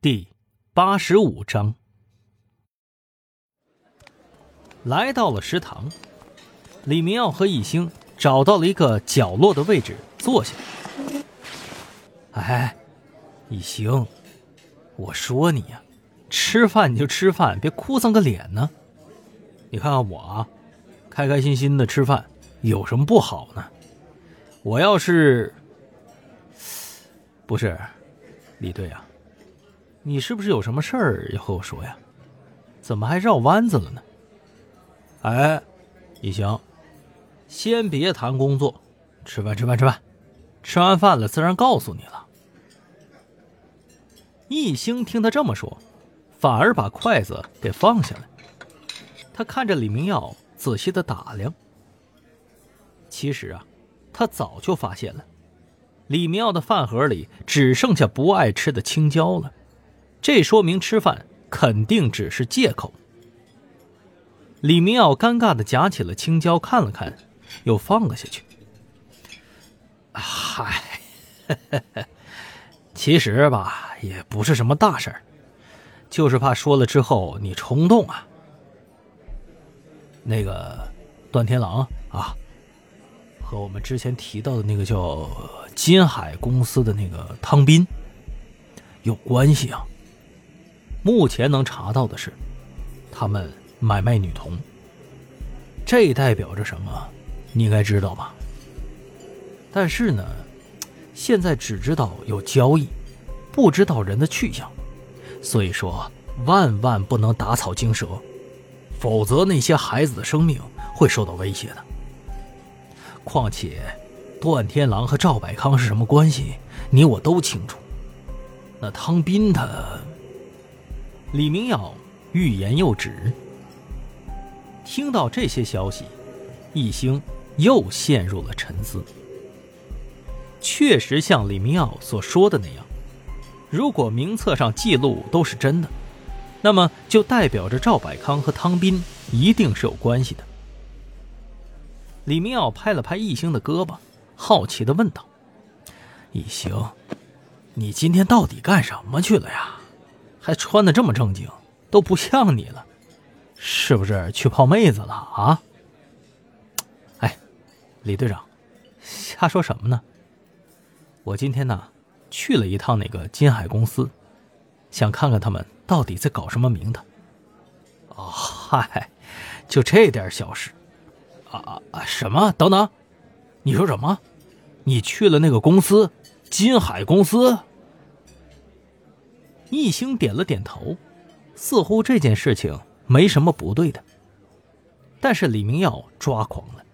第八十五章，来到了食堂，李明耀和易星找到了一个角落的位置坐下。哎，易星，我说你呀，吃饭你就吃饭，别哭丧个脸呢。你看看我啊，开开心心的吃饭有什么不好呢？我要是不是李队啊？你是不是有什么事儿要和我说呀？怎么还绕弯子了呢？哎，一行，先别谈工作，吃饭吃饭吃饭，吃完饭了自然告诉你了。一星听他这么说，反而把筷子给放下了。他看着李明耀，仔细的打量。其实啊，他早就发现了，李明耀的饭盒里只剩下不爱吃的青椒了。这说明吃饭肯定只是借口。李明耀尴尬的夹起了青椒，看了看，又放了下去。嗨，其实吧，也不是什么大事儿，就是怕说了之后你冲动啊。那个段天狼啊，和我们之前提到的那个叫金海公司的那个汤斌有关系啊。目前能查到的是，他们买卖女童。这代表着什么？你应该知道吧？但是呢，现在只知道有交易，不知道人的去向，所以说万万不能打草惊蛇，否则那些孩子的生命会受到威胁的。况且，段天狼和赵百康是什么关系？你我都清楚。那汤斌他……李明耀欲言又止。听到这些消息，易星又陷入了沉思。确实像李明耀所说的那样，如果名册上记录都是真的，那么就代表着赵百康和汤斌一定是有关系的。李明耀拍了拍易兴的胳膊，好奇的问道：“易兴，你今天到底干什么去了呀？”还穿的这么正经，都不像你了，是不是去泡妹子了啊？哎，李队长，瞎说什么呢？我今天呢去了一趟那个金海公司，想看看他们到底在搞什么名堂。哦，嗨，就这点小事，啊啊什么？等等，你说什么？你去了那个公司，金海公司？一星点了点头，似乎这件事情没什么不对的。但是李明耀抓狂了，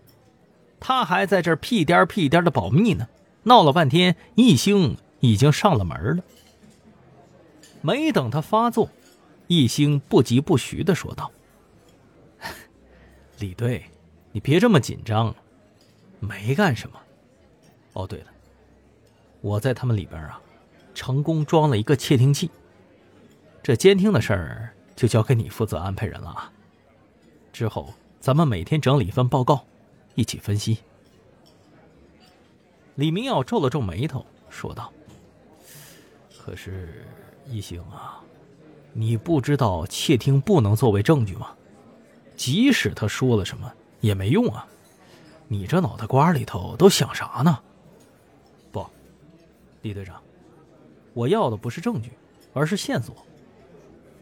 他还在这儿屁颠屁颠的保密呢，闹了半天，一星已经上了门了。没等他发作，一星不疾不徐的说道：“ 李队，你别这么紧张，没干什么。哦，对了，我在他们里边啊，成功装了一个窃听器。”这监听的事儿就交给你负责安排人了啊！之后咱们每天整理一份报告，一起分析。李明耀皱了皱眉头，说道：“可是，一星啊，你不知道窃听不能作为证据吗？即使他说了什么也没用啊！你这脑袋瓜里头都想啥呢？不，李队长，我要的不是证据，而是线索。”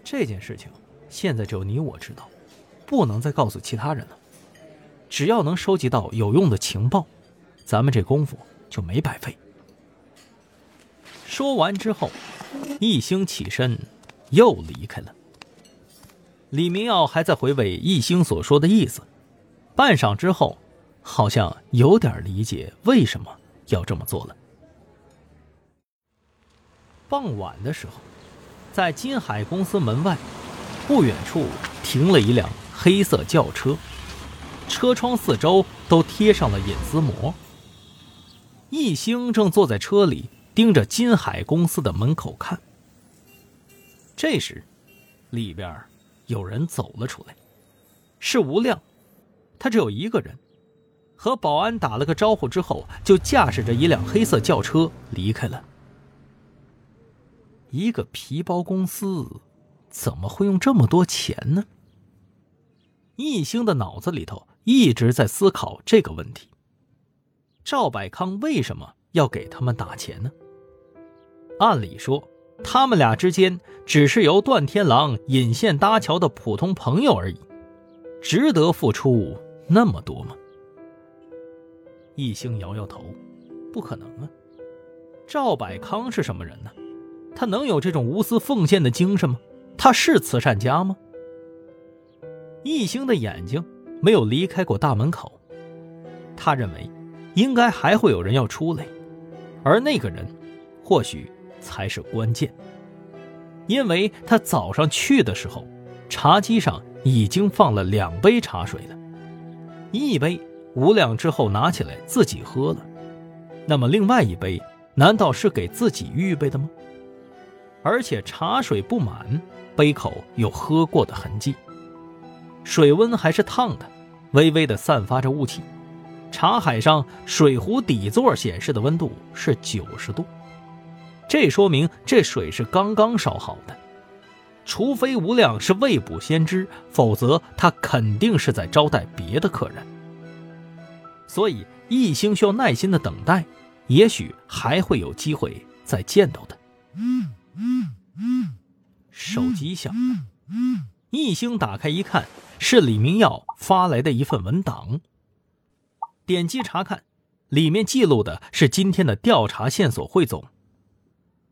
这件事情现在只有你我知道，不能再告诉其他人了。只要能收集到有用的情报，咱们这功夫就没白费。说完之后，一星起身又离开了。李明耀还在回味一星所说的意思，半晌之后，好像有点理解为什么要这么做了。傍晚的时候。在金海公司门外，不远处停了一辆黑色轿车，车窗四周都贴上了隐私膜。易星正坐在车里，盯着金海公司的门口看。这时，里边有人走了出来，是吴亮，他只有一个人，和保安打了个招呼之后，就驾驶着一辆黑色轿车离开了。一个皮包公司怎么会用这么多钱呢？易兴的脑子里头一直在思考这个问题。赵百康为什么要给他们打钱呢？按理说，他们俩之间只是由段天狼引线搭桥的普通朋友而已，值得付出那么多吗？易兴摇摇头，不可能啊！赵百康是什么人呢？他能有这种无私奉献的精神吗？他是慈善家吗？易兴的眼睛没有离开过大门口，他认为应该还会有人要出来，而那个人或许才是关键，因为他早上去的时候，茶几上已经放了两杯茶水了，一杯无量之后拿起来自己喝了，那么另外一杯难道是给自己预备的吗？而且茶水不满，杯口有喝过的痕迹。水温还是烫的，微微的散发着雾气。茶海上水壶底座显示的温度是九十度，这说明这水是刚刚烧好的。除非无量是未卜先知，否则他肯定是在招待别的客人。所以一星需要耐心的等待，也许还会有机会再见到的。手机响了，一星打开一看，是李明耀发来的一份文档。点击查看，里面记录的是今天的调查线索汇总，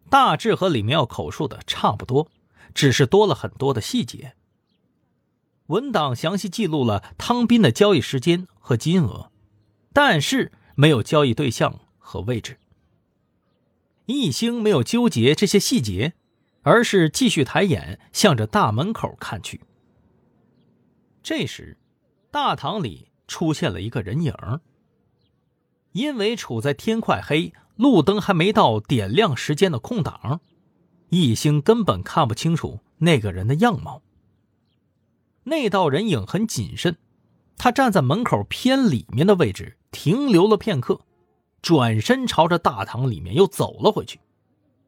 大致和李明耀口述的差不多，只是多了很多的细节。文档详细记录了汤斌的交易时间和金额，但是没有交易对象和位置。一星没有纠结这些细节。而是继续抬眼向着大门口看去。这时，大堂里出现了一个人影。因为处在天快黑、路灯还没到点亮时间的空档，易星根本看不清楚那个人的样貌。那道人影很谨慎，他站在门口偏里面的位置停留了片刻，转身朝着大堂里面又走了回去。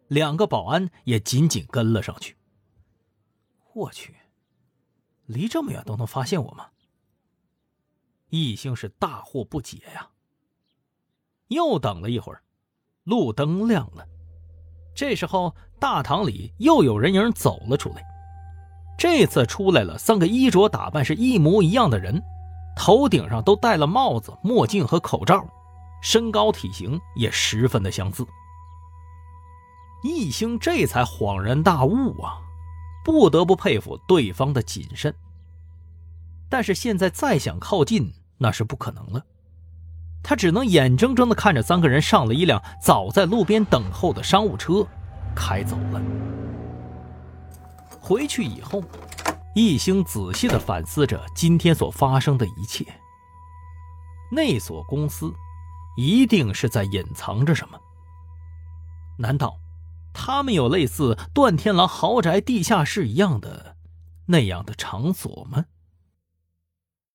两个保安也紧紧跟了上去。我去，离这么远都能发现我吗？易兴是大惑不解呀。又等了一会儿，路灯亮了。这时候，大堂里又有人影走了出来。这次出来了三个衣着打扮是一模一样的人，头顶上都戴了帽子、墨镜和口罩，身高体型也十分的相似。易兴这才恍然大悟啊，不得不佩服对方的谨慎。但是现在再想靠近，那是不可能了。他只能眼睁睁地看着三个人上了一辆早在路边等候的商务车，开走了。回去以后，易兴仔细地反思着今天所发生的一切。那所公司，一定是在隐藏着什么？难道？他们有类似段天狼豪宅地下室一样的那样的场所吗？